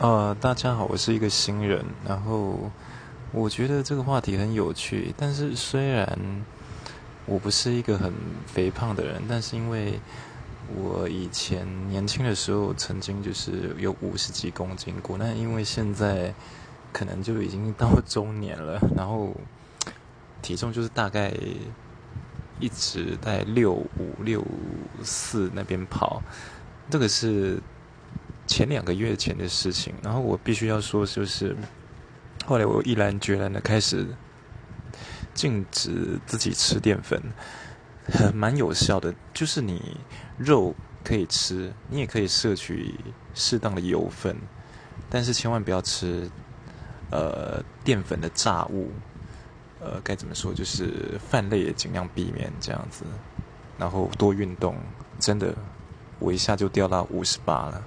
呃，大家好，我是一个新人，然后我觉得这个话题很有趣。但是虽然我不是一个很肥胖的人，但是因为我以前年轻的时候曾经就是有五十几公斤过，那因为现在可能就已经到中年了，然后体重就是大概一直在六五六四那边跑，这个是。前两个月前的事情，然后我必须要说，就是后来我毅然决然的开始禁止自己吃淀粉，蛮有效的。就是你肉可以吃，你也可以摄取适当的油分，但是千万不要吃呃淀粉的炸物。呃，该怎么说？就是饭类也尽量避免这样子，然后多运动。真的，我一下就掉到五十八了。